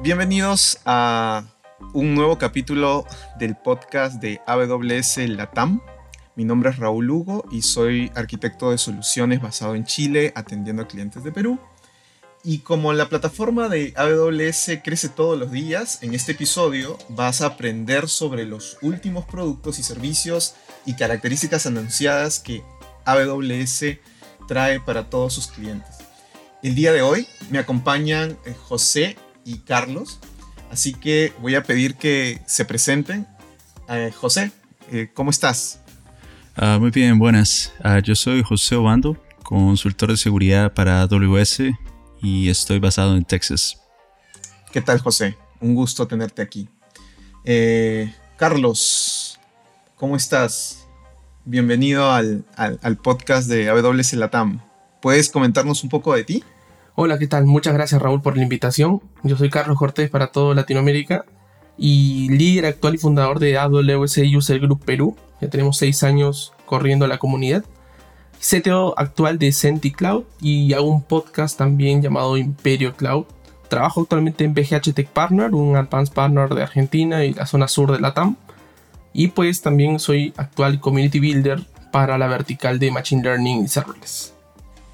Bienvenidos a un nuevo capítulo del podcast de AWS Latam. Mi nombre es Raúl Hugo y soy arquitecto de soluciones basado en Chile, atendiendo a clientes de Perú. Y como la plataforma de AWS crece todos los días, en este episodio vas a aprender sobre los últimos productos y servicios y características anunciadas que AWS trae para todos sus clientes. El día de hoy me acompañan eh, José y Carlos, así que voy a pedir que se presenten. Eh, José, eh, ¿cómo estás? Ah, muy bien, buenas. Ah, yo soy José Obando, consultor de seguridad para AWS y estoy basado en Texas. ¿Qué tal, José? Un gusto tenerte aquí. Carlos, ¿cómo estás? Bienvenido al, podcast de AWS Latam. ¿Puedes comentarnos un poco de ti? Hola, ¿qué tal? Muchas gracias Raúl por la invitación. Yo soy Carlos Cortés para todo Latinoamérica y líder actual y fundador de AWS User Group Perú. Ya tenemos seis años corriendo la comunidad. CTO actual de Senti Cloud y hago un podcast también llamado Imperio Cloud. Trabajo actualmente en BGH Tech Partner, un advanced partner de Argentina y la zona sur de Latam. Y pues también soy actual community builder para la vertical de Machine Learning y Serverless.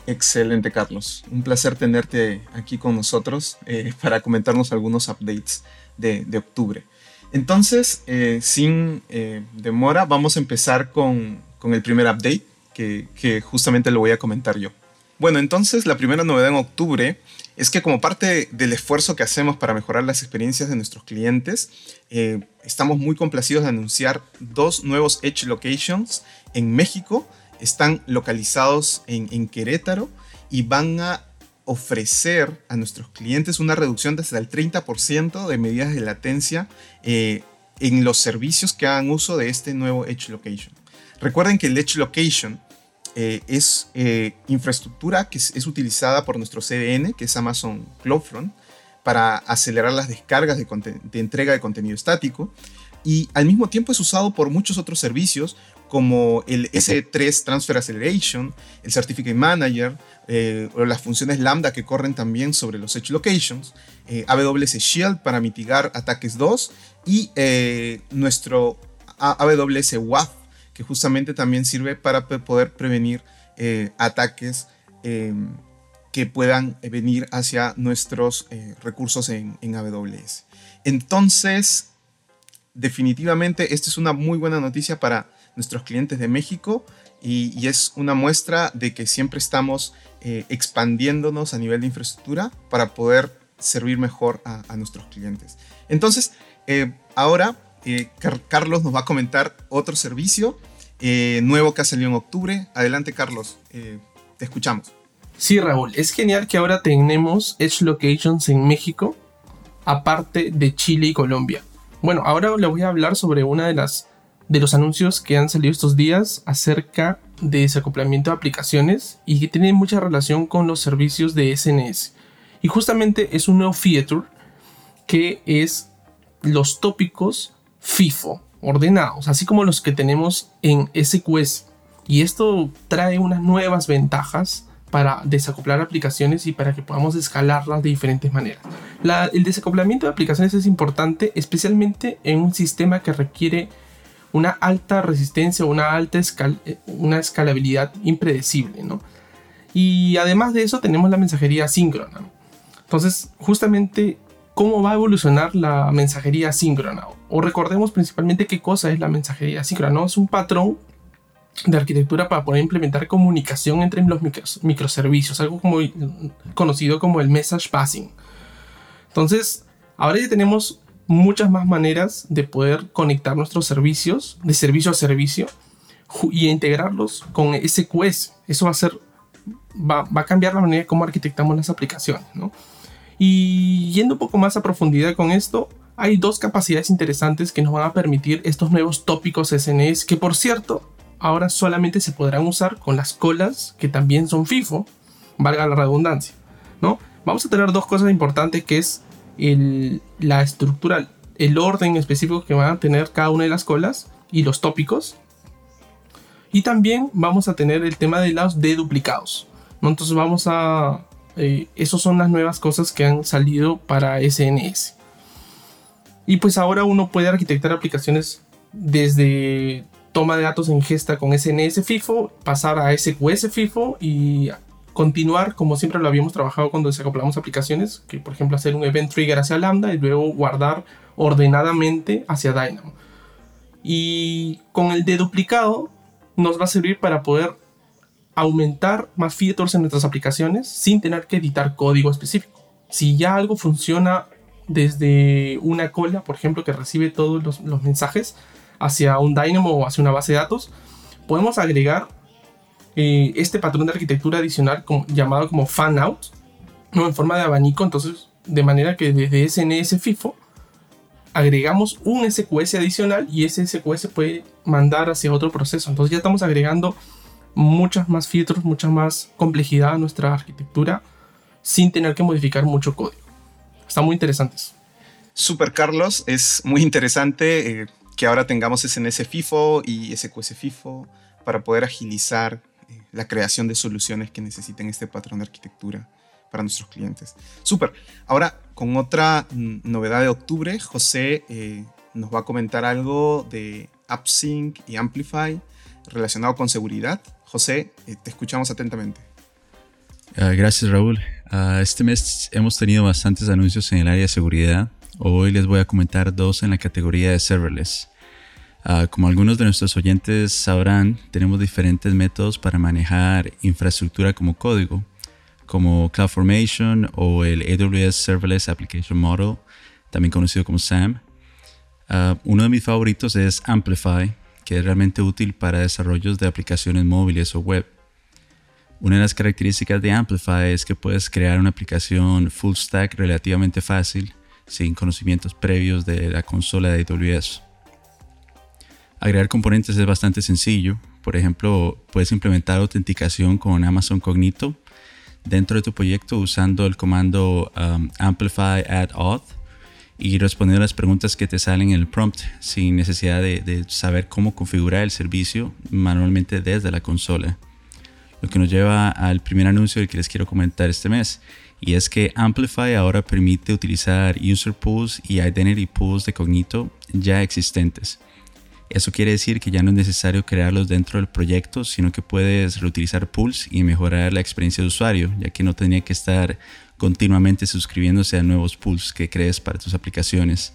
Excelente, Carlos. Un placer tenerte aquí con nosotros eh, para comentarnos algunos updates de, octubre. Entonces, eh, sin eh, demora, vamos a empezar con, el primer update, que, que justamente lo voy a comentar yo. Bueno, entonces la primera novedad en octubre es que como parte del esfuerzo que hacemos para mejorar las experiencias de nuestros clientes, eh, estamos muy complacidos de anunciar dos nuevos Edge Locations en México. Están localizados en, Querétaro y van a ofrecer a nuestros clientes una reducción de hasta el 30% de medidas de latencia eh, en los servicios que hagan uso de este nuevo Edge Location. Recuerden que el Edge Location eh, es eh, infraestructura que es, utilizada por nuestro CDN, que es Amazon CloudFront, para acelerar las descargas de, entrega de contenido estático. Y al mismo tiempo es usado por muchos otros servicios como el S3 Transfer Acceleration, el Certificate Manager, eh, o las funciones Lambda que corren también sobre los Edge Locations, AWS Shield para mitigar ataques 2 y nuestro AWS WAF que justamente también sirve para poder prevenir eh, ataques em, que puedan venir hacia nuestros eh, recursos en, AWS. Entonces, definitivamente, esta es una muy buena noticia para nuestros clientes de México y, es una muestra de que siempre estamos eh, expandiéndonos a nivel de infraestructura para poder servir mejor a, nuestros clientes. Entonces, ahora eh, Carlos nos va a comentar otro servicio eh, nuevo que ha salido en octubre. Adelante, Carlos, eh, te escuchamos. Sí, Raúl, es genial que ahora tenemos Edge Locations en México, aparte de Chile y Colombia. Bueno, ahora le voy a hablar sobre una de las de los anuncios que han salido estos días acerca de desacoplamiento de aplicaciones y que tiene mucha relación con los servicios de SNS. Y justamente es un nuevo feature que es los tópicos FIFO, ordenados, así como los que tenemos en SQS. Y esto trae unas nuevas ventajas para desacoplar aplicaciones y para que podamos escalarlas de diferentes maneras. el desacoplamiento de aplicaciones es importante, especialmente en un sistema que requiere una alta resistencia, una alta una escalabilidad impredecible, ¿no? Y además de eso tenemos la mensajería síncrona. Entonces, justamente cómo va a evolucionar la mensajería síncrona. O recordemos principalmente qué cosa es la mensajería síncrona. Es un patrón de arquitectura para poder implementar comunicación entre los microservicios, algo como, conocido como el message passing. Entonces, ahora ya tenemos muchas más maneras de poder conectar nuestros servicios de servicio a servicio y integrarlos con SQS. Eso va a ser va, va a cambiar la manera de cómo arquitectamos las aplicaciones, ¿no? Y yendo un poco más a profundidad con esto, hay dos capacidades interesantes que nos van a permitir estos nuevos tópicos SNS que por cierto ahora solamente se podrán usar con las colas que también son FIFO, valga la redundancia, ¿no? Vamos a tener dos cosas importantes que es la estructura, el orden específico que van a tener cada una de las colas y los tópicos. Y también vamos a tener el tema de los deduplicados, ¿no? Entonces vamos a Eh, esas son las nuevas cosas que han salido para SNS. Y pues ahora uno puede arquitectar aplicaciones desde toma de datos en gesta con SNS FIFO, pasar a SQS FIFO y continuar como siempre lo habíamos trabajado cuando desacoplamos aplicaciones, que por ejemplo hacer un event trigger hacia Lambda y luego guardar ordenadamente hacia Dynamo. Y con el de duplicado nos va a servir para poder aumentar más features en nuestras aplicaciones sin tener que editar código específico. Si ya algo funciona desde una cola, por ejemplo, que recibe todos los, los mensajes hacia un Dynamo o hacia una base de datos, podemos agregar eh, este patrón de arquitectura adicional llamado como fan out, ¿no? en forma de abanico, entonces de manera que desde SNS FIFO agregamos un SQS adicional y ese SQS puede mandar hacia otro proceso. Entonces ya estamos agregando muchas más filtros, mucha más complejidad a nuestra arquitectura sin tener que modificar mucho código. Están muy interesantes. Super Carlos, es muy interesante eh, que ahora tengamos SNS FIFO y SQS FIFO para poder agilizar la creación de soluciones que necesiten este patrón de arquitectura para nuestros clientes. Súper. Ahora, con otra novedad de octubre, José eh, nos va a comentar algo de AppSync y Amplify relacionado con seguridad. José, eh, te escuchamos atentamente. Ah, gracias, Raúl. Ah, este mes hemos tenido bastantes anuncios en el área de seguridad. Hoy les voy a comentar dos en la categoría de serverless. Ah, como algunos de nuestros oyentes sabrán, tenemos diferentes métodos para manejar infraestructura como código, como CloudFormation o el AWS Serverless Application Model, también conocido como SAM. Ah, uno de mis favoritos es Amplify, que es realmente útil para desarrollos de aplicaciones móviles o web. Una de las características de Amplify es que puedes crear una aplicación full stack relativamente fácil, sin conocimientos previos de la consola de AWS. Agregar componentes es bastante sencillo. Por ejemplo, puedes implementar autenticación con Amazon Cognito dentro de tu proyecto usando el comando um, amplify add auth y respondiendo a las preguntas que te salen en el prompt sin necesidad de, saber cómo configurar el servicio manualmente desde la consola. Lo que nos lleva al primer anuncio del que les quiero comentar este mes y es que Amplify ahora permite utilizar user pools y identity pools de Cognito ya existentes. Eso quiere decir que ya no es necesario crearlos dentro del proyecto, sino que puedes reutilizar pools y mejorar la experiencia de usuario, ya que no tenía que estar continuamente suscribiéndose a nuevos pools que crees para tus aplicaciones.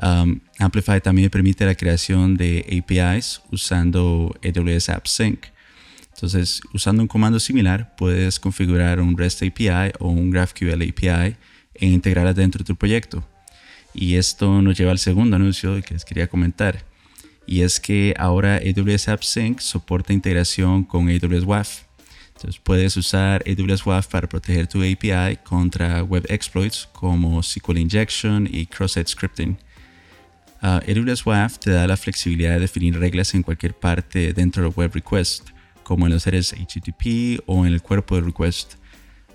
Um, Amplify también permite la creación de APIs usando AWS App Sync. Entonces, usando un comando similar, puedes configurar un REST API o un GraphQL API e integrarlas dentro de tu proyecto. Y esto nos lleva al segundo anuncio que les quería comentar y es que ahora AWS AppSync soporta integración con AWS WAF. Entonces puedes usar AWS WAF para proteger tu API contra web exploits como SQL injection y cross-site scripting. Ah, AWS WAF te da la flexibilidad de definir reglas en cualquier parte dentro del web request, como en los seres HTTP o en el cuerpo de request.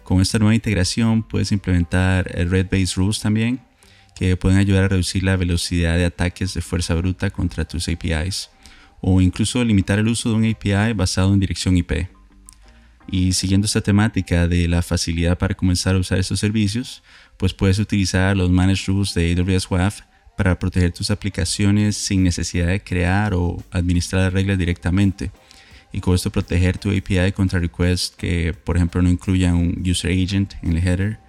Con esta nueva integración puedes implementar red-based rules también que pueden ayudar a reducir la velocidad de ataques de fuerza bruta contra tus APIs o incluso limitar el uso de un API basado en dirección IP. Y siguiendo esta temática de la facilidad para comenzar a usar estos servicios, pues puedes utilizar los Managed Rules de AWS WAF para proteger tus aplicaciones sin necesidad de crear o administrar las reglas directamente. Y con esto proteger tu API contra requests que, por ejemplo, no incluyan un user agent en el header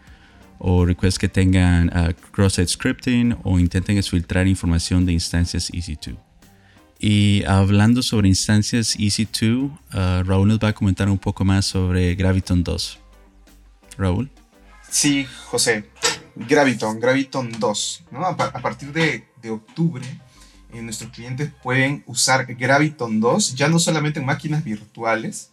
o requests que tengan uh, cross-site scripting o intenten exfiltrar información de instancias EC2. Y hablando sobre instancias EC2, uh, Raúl nos va a comentar un poco más sobre Graviton 2. Raúl. Sí, José. Graviton, Graviton 2. A, partir de, octubre, eh, nuestros clientes pueden usar Graviton 2 ya no solamente en máquinas virtuales,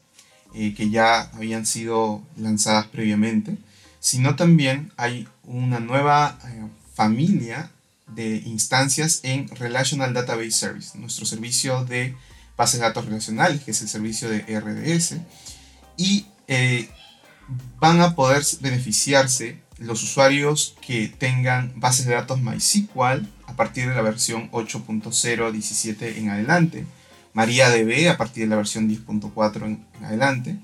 eh, que ya habían sido lanzadas previamente, sino también hay una nueva eh, familia de instancias en Relational Database Service, nuestro servicio de bases de datos relacionales, que es el servicio de RDS, y eh, van a poder beneficiarse los usuarios que tengan bases de datos MySQL a partir de la versión 8.0.17 en adelante, MariaDB a partir de la versión 10.4 en, adelante,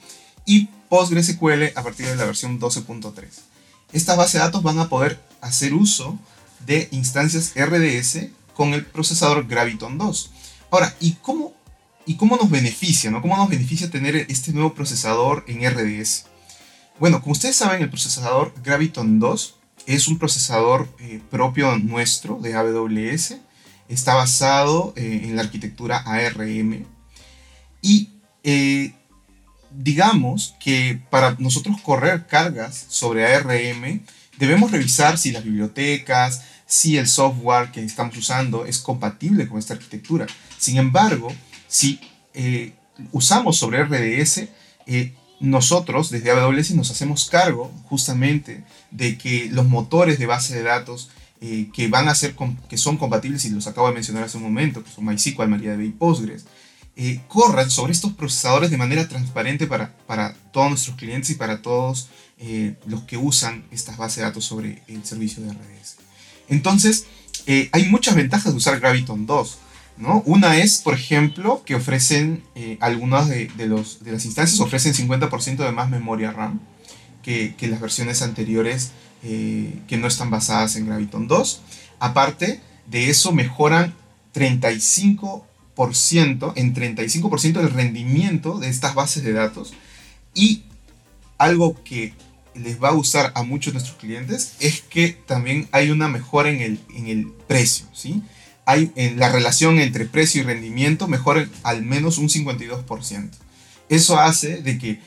y PostgreSQL a partir de la versión 12.3. Estas bases de datos van a poder hacer uso de instancias RDS con el procesador Graviton 2. Ahora, ¿y cómo, y cómo nos beneficia? ¿no? ¿Cómo nos beneficia tener este nuevo procesador en RDS? Bueno, como ustedes saben, el procesador Graviton 2 es un procesador eh, propio nuestro de AWS. Está basado eh, en la arquitectura ARM. Y eh, digamos que para nosotros correr cargas sobre ARM, debemos revisar si las bibliotecas, si el software que estamos usando es compatible con esta arquitectura. Sin embargo, si usamos sobre RDS, nosotros desde AWS nos hacemos cargo justamente de que los motores de base de datos eh, que van a ser que son compatibles y los acabo de mencionar hace un momento, que son MySQL, MariaDB y Postgres, eh, corran sobre estos procesadores de manera transparente para, para todos nuestros clientes y para todos eh, los que usan estas bases de datos sobre el servicio de RDS. Entonces, hay muchas ventajas de usar Graviton 2. Una es, por ejemplo, que ofrecen eh, algunas de, los, de, las instancias ofrecen 50% de más memoria RAM que, las versiones anteriores eh, que no están basadas en Graviton 2. Aparte de eso, mejoran 35%, en 35% el rendimiento de estas bases de datos. Y algo que les va a gustar a muchos de nuestros clientes es que también hay una mejora en el, en el precio, ¿sí? hay en la relación entre precio y rendimiento mejora al menos un 52%. Eso hace de que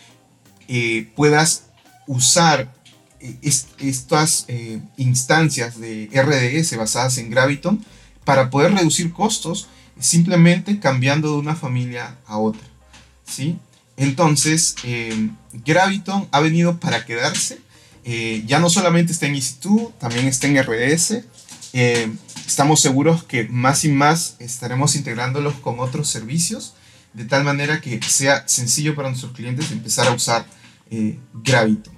eh, puedas usar eh, estas eh, instancias de RDS basadas en Graviton para poder reducir costos simplemente cambiando de una familia a otra. ¿sí? Entonces, Graviton ha venido para quedarse. ya no solamente está en EC2, también está en RDS eh, estamos seguros que más y más estaremos integrándolos con otros servicios, de tal manera que sea sencillo para nuestros clientes empezar a usar eh, Gravito.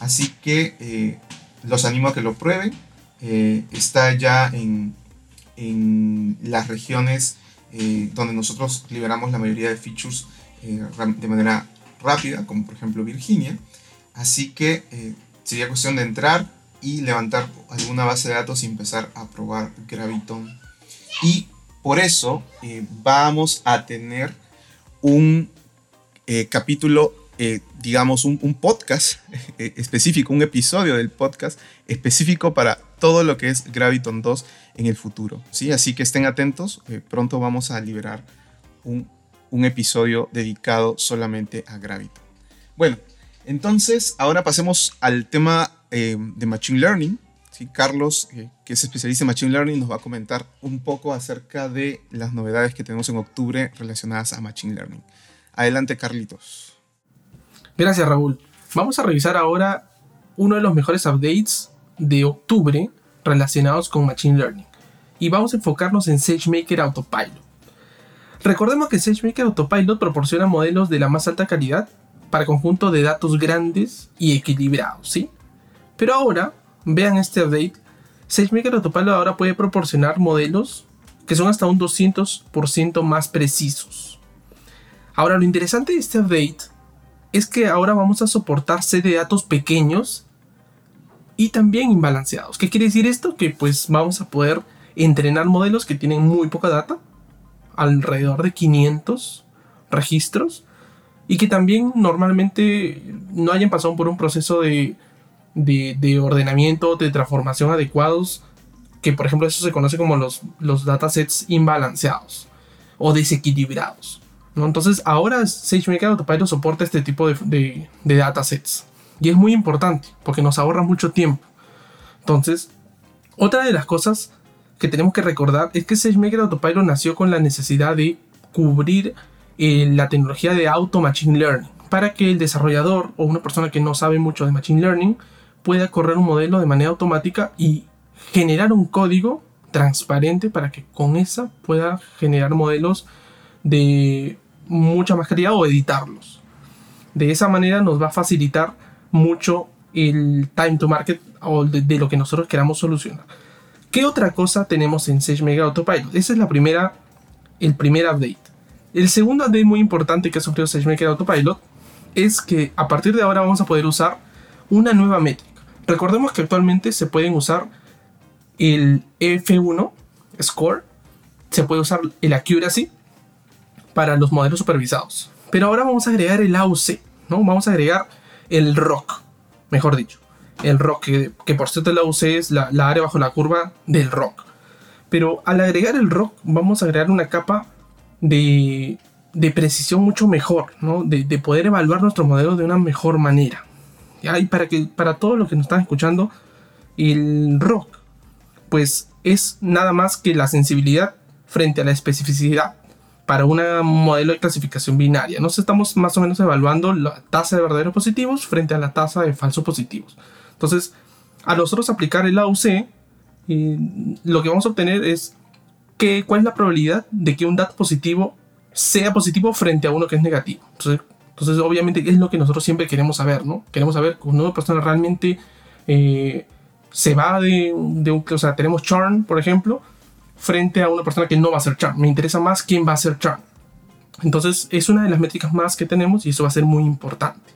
Así que eh, los animo a que lo prueben. está ya en, en las regiones donde nosotros liberamos la mayoría de features de manera rápida, como por ejemplo Virginia. Así que sería cuestión de entrar, y levantar alguna base de datos y empezar a probar Graviton. Y por eso eh, vamos a tener un eh, capítulo, eh, digamos, un, podcast específico, un episodio del podcast específico para todo lo que es Graviton 2 en el futuro. ¿sí? Así que estén atentos, pronto vamos a liberar un, un episodio dedicado solamente a Graviton. Bueno, entonces ahora pasemos al tema eh, de Machine Learning. ¿sí? Carlos, eh, que es especialista en Machine Learning, nos va a comentar un poco acerca de las novedades que tenemos en octubre relacionadas a Machine Learning. Adelante, Carlitos. Gracias, Raúl. Vamos a revisar ahora uno de los mejores updates de octubre relacionados con Machine Learning. Y vamos a enfocarnos en SageMaker Autopilot. Recordemos que SageMaker Autopilot proporciona modelos de la más alta calidad para conjuntos de datos grandes y equilibrados, ¿sí? Pero ahora, vean este update, SageMaker Autopilot ahora puede proporcionar modelos que son hasta un 200% más precisos. Ahora, lo interesante de este update es que ahora vamos a soportar set de datos pequeños y también imbalanceados. ¿Qué quiere decir esto? Que pues vamos a poder entrenar modelos que tienen muy poca data, alrededor de 500 registros, y que también normalmente no hayan pasado por un proceso de de, ordenamiento, de transformación adecuados, que por ejemplo eso se conoce como los, los datasets imbalanceados o desequilibrados. ¿No? Entonces ahora SageMaker Autopilot soporta este tipo de, de, datasets. Y es muy importante porque nos ahorra mucho tiempo. Entonces, otra de las cosas que tenemos que recordar es que SageMaker Autopilot nació con la necesidad de cubrir eh, la tecnología de Auto Machine Learning para que el desarrollador o una persona que no sabe mucho de Machine Learning pueda correr un modelo de manera automática y generar un código transparente para que con esa pueda generar modelos de mucha más calidad o editarlos. De esa manera nos va a facilitar mucho el time to market o de, lo que nosotros queramos solucionar. ¿Qué otra cosa tenemos en SageMaker Autopilot? Esa es la primera, el primer update. El segundo update muy importante que ha sufrido SageMaker Autopilot es que a partir de ahora vamos a poder usar una nueva métrica. Recordemos que actualmente se pueden usar el F1 score, se puede usar el accuracy para los modelos supervisados. Pero ahora vamos a agregar el AUC, ¿no? Vamos a agregar el ROC, mejor dicho. El ROC, que, por cierto el AUC es la, área bajo la curva del ROC. Pero al agregar el ROC vamos a agregar una capa de, precisión mucho mejor, ¿no? De, poder evaluar nuestro modelo de una mejor manera. Y para, que, para todos los que nos están escuchando, el ROC, pues es nada más que la sensibilidad frente a la especificidad para un modelo de clasificación binaria. Nos estamos más o menos evaluando la tasa de verdaderos positivos frente a la tasa de falsos positivos. Entonces, a nosotros aplicar el AUC, eh, lo que vamos a obtener es que, cuál es la probabilidad de que un dato positivo sea positivo frente a uno que es negativo. Entonces, entonces obviamente, es lo que nosotros siempre queremos saber, ¿no? Queremos saber que una persona realmente eh, se va de, de un... O sea, tenemos churn, por ejemplo, frente a una persona que no va a hacer churn. Me interesa más quién va a hacer churn. Entonces es una de las métricas más que tenemos y eso va a ser muy importante.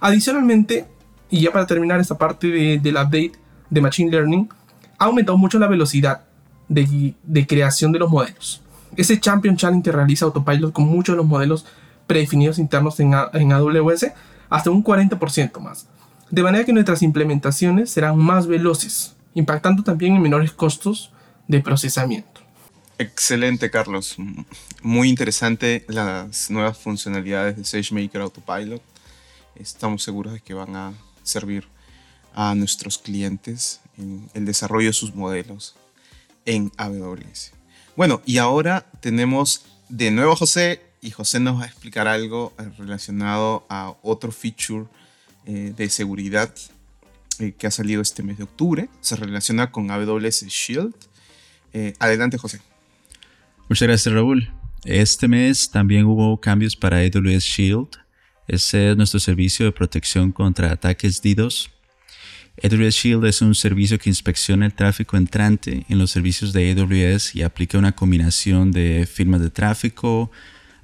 Adicionalmente, y ya para terminar esta parte de, del update de Machine Learning, ha aumentado mucho la velocidad de, de creación de los modelos. Ese Champion Challenge realiza Autopilot con muchos de los modelos predefinidos internos en, en AWS hasta un 40% más. De manera que nuestras implementaciones serán más veloces, impactando también en menores costos de procesamiento. Excelente, Carlos. Muy interesante las nuevas funcionalidades de SageMaker Autopilot. Estamos seguros de que van a servir a nuestros clientes en el desarrollo de sus modelos en AWS. Bueno, y ahora tenemos de nuevo a José y José nos va a explicar algo relacionado a otro feature eh, de seguridad eh, que ha salido este mes de octubre. Se relaciona con AWS Shield eh, adelante, José. Muchas gracias, Raúl. Este mes también hubo cambios para AWS Shield. Ese es nuestro servicio de protección contra ataques DDoS. AWS Shield es un servicio que inspecciona el tráfico entrante en los servicios de AWS y aplica una combinación de firmas de tráfico,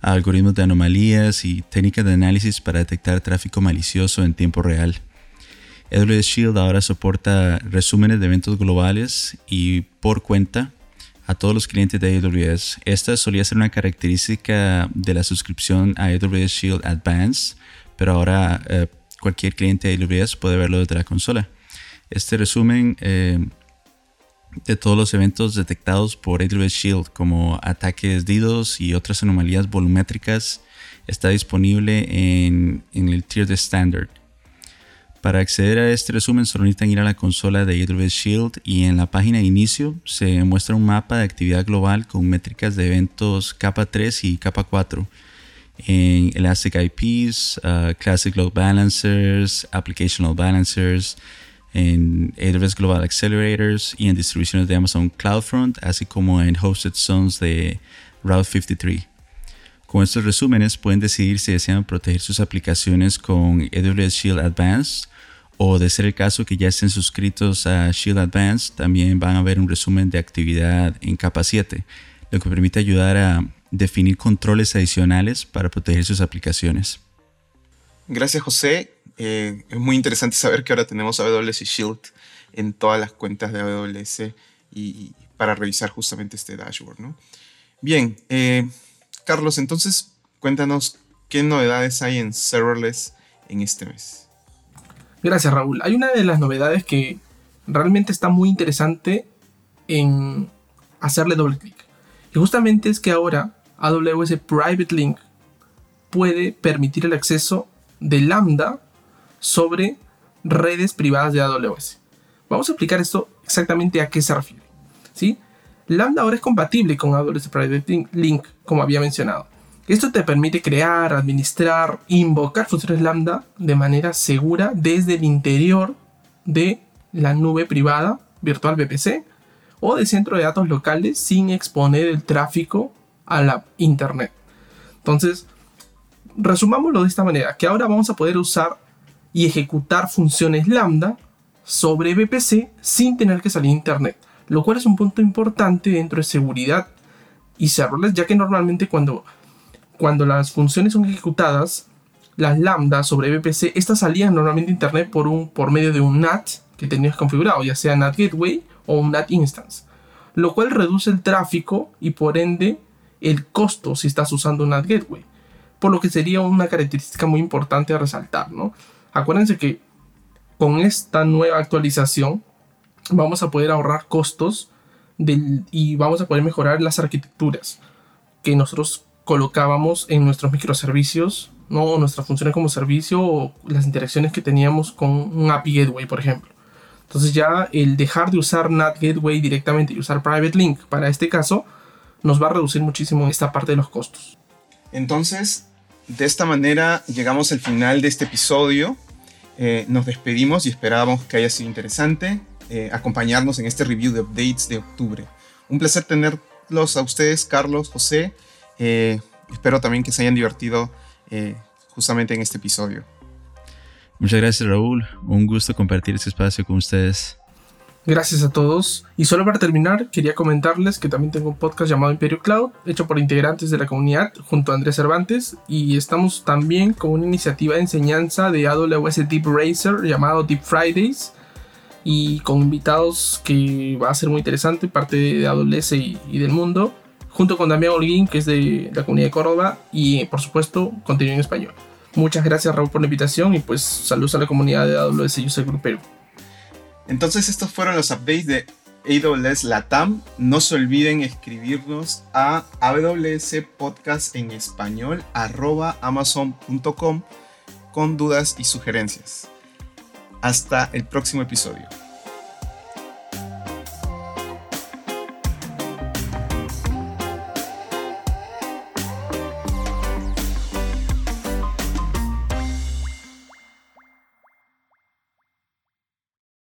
algoritmos de anomalías y técnicas de análisis para detectar tráfico malicioso en tiempo real. AWS Shield ahora soporta resúmenes de eventos globales y por cuenta a todos los clientes de AWS. Esta solía ser una característica de la suscripción a AWS Shield Advanced, pero ahora eh, cualquier cliente de AWS puede verlo desde la consola. Este resumen eh, de todos los eventos detectados por AWS Shield, como ataques DDoS y otras anomalías volumétricas, está disponible en, en el tier de Standard. Para acceder a este resumen solo necesitan ir a la consola de AWS Shield y en la página de inicio se muestra un mapa de actividad global con métricas de eventos capa 3 y capa 4 en Elastic IPs, uh, Classic Load Balancers, Application Load Balancers, en AWS Global Accelerators y en distribuciones de Amazon CloudFront, así como en Hosted Zones de Route 53. Con estos resúmenes pueden decidir si desean proteger sus aplicaciones con AWS Shield Advanced o de ser el caso que ya estén suscritos a Shield Advanced, también van a ver un resumen de actividad en capa 7, lo que permite ayudar a definir controles adicionales para proteger sus aplicaciones. Gracias José. Eh, es muy interesante saber que ahora tenemos AWS Shield en todas las cuentas de AWS y, para revisar justamente este dashboard. Bien, eh, Carlos, entonces cuéntanos qué novedades hay en serverless en este mes. Gracias, Raúl. Hay una de las novedades que realmente está muy interesante en hacerle doble clic. Y justamente es que ahora AWS Private Link puede permitir el acceso de Lambda sobre redes privadas de AWS. Vamos a explicar esto exactamente a qué se refiere. ¿sí? Lambda ahora es compatible con AWS Private Link, como había mencionado. Esto te permite crear, administrar, invocar funciones lambda de manera segura desde el interior de la nube privada virtual VPC o de centro de datos locales sin exponer el tráfico a la internet. Entonces, resumámoslo de esta manera, que ahora vamos a poder usar y ejecutar funciones lambda sobre VPC sin tener que salir a internet, lo cual es un punto importante dentro de seguridad y serverless, ya que normalmente cuando cuando las funciones son ejecutadas las lambdas sobre VPC, estas salían normalmente a internet por, un, por medio de un NAT que tenías configurado, ya sea NAT Gateway o un NAT Instance, lo cual reduce el tráfico y por ende el costo si estás usando un NAT Gateway, por lo que sería una característica muy importante a resaltar, ¿no? Acuérdense que con esta nueva actualización vamos a poder ahorrar costos y vamos a poder mejorar las arquitecturas que nosotros colocábamos en nuestros microservicios, ¿no? nuestras funciones como servicio o las interacciones que teníamos con un API Gateway, por ejemplo. Entonces ya el dejar de usar NAT Gateway directamente y usar Private Link para este caso nos va a reducir muchísimo esta parte de los costos. Entonces, de esta manera llegamos al final de este episodio. Eh, nos despedimos y esperábamos que haya sido interesante eh, acompañarnos en este review de updates de octubre. Un placer tenerlos a ustedes, Carlos, José. Eh, espero también que se hayan divertido justamente en este episodio. Muchas gracias Raúl, un gusto compartir este espacio con ustedes. Gracias a todos. Y solo para terminar, quería comentarles que también tengo un podcast llamado Imperio Cloud, hecho por integrantes de la comunidad junto a Andrés Cervantes. Y estamos también con una iniciativa de enseñanza de AWS Deep Racer llamado Deep Fridays. Y con invitados que va a ser muy interesante, parte de AWS y, del mundo. Junto con Damián Holguín, que es de la comunidad de Córdoba. Y por supuesto, contenido en español. Muchas gracias Raúl por la invitación y pues saludos a la comunidad de AWS User Group Perú. Entonces estos fueron los updates de AWS Latam. No se olviden escribirnos a AWS Podcast en español arroba amazon.com con dudas y sugerencias. Hasta el próximo episodio.